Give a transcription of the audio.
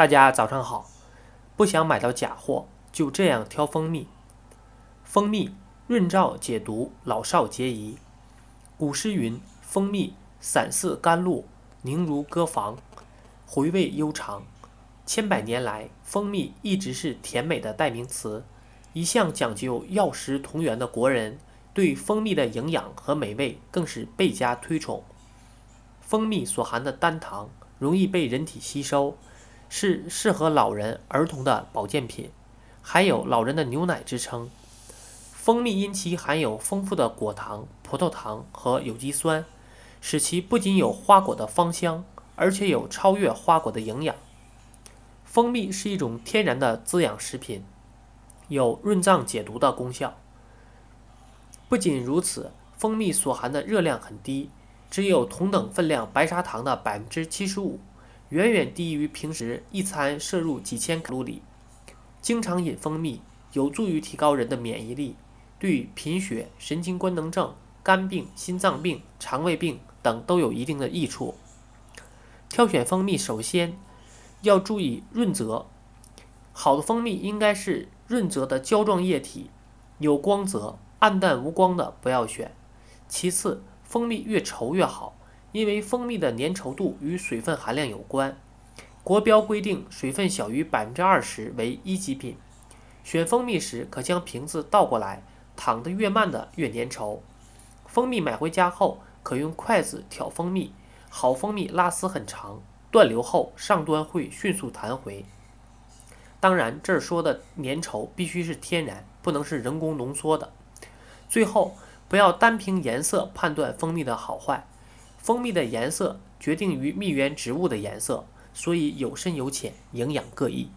大家早上好，不想买到假货，就这样挑蜂蜜。蜂蜜润燥解毒，老少皆宜。古诗云：“蜂蜜散似甘露，凝如歌房，回味悠长。”千百年来，蜂蜜一直是甜美的代名词。一向讲究药食同源的国人，对蜂蜜的营养和美味更是倍加推崇。蜂蜜所含的单糖容易被人体吸收。是适合老人、儿童的保健品，还有“老人的牛奶”之称。蜂蜜因其含有丰富的果糖、葡萄糖和有机酸，使其不仅有花果的芳香，而且有超越花果的营养。蜂蜜是一种天然的滋养食品，有润脏解毒的功效。不仅如此，蜂蜜所含的热量很低，只有同等分量白砂糖的百分之七十五。远远低于平时一餐摄入几千卡路里。经常饮蜂蜜有助于提高人的免疫力，对贫血、神经官能症、肝病、心脏病、肠胃病等都有一定的益处。挑选蜂蜜首先要注意润泽，好的蜂蜜应该是润泽的胶状液体，有光泽，暗淡无光的不要选。其次，蜂蜜越稠越好。因为蜂蜜的粘稠度与水分含量有关，国标规定水分小于百分之二十为一级品。选蜂蜜时可将瓶子倒过来，淌得越慢的越粘稠。蜂蜜买回家后可用筷子挑蜂蜜，好蜂蜜拉丝很长，断流后上端会迅速弹回。当然，这儿说的粘稠必须是天然，不能是人工浓缩的。最后，不要单凭颜色判断蜂蜜的好坏。蜂蜜的颜色决定于蜜源植物的颜色，所以有深有浅，营养各异。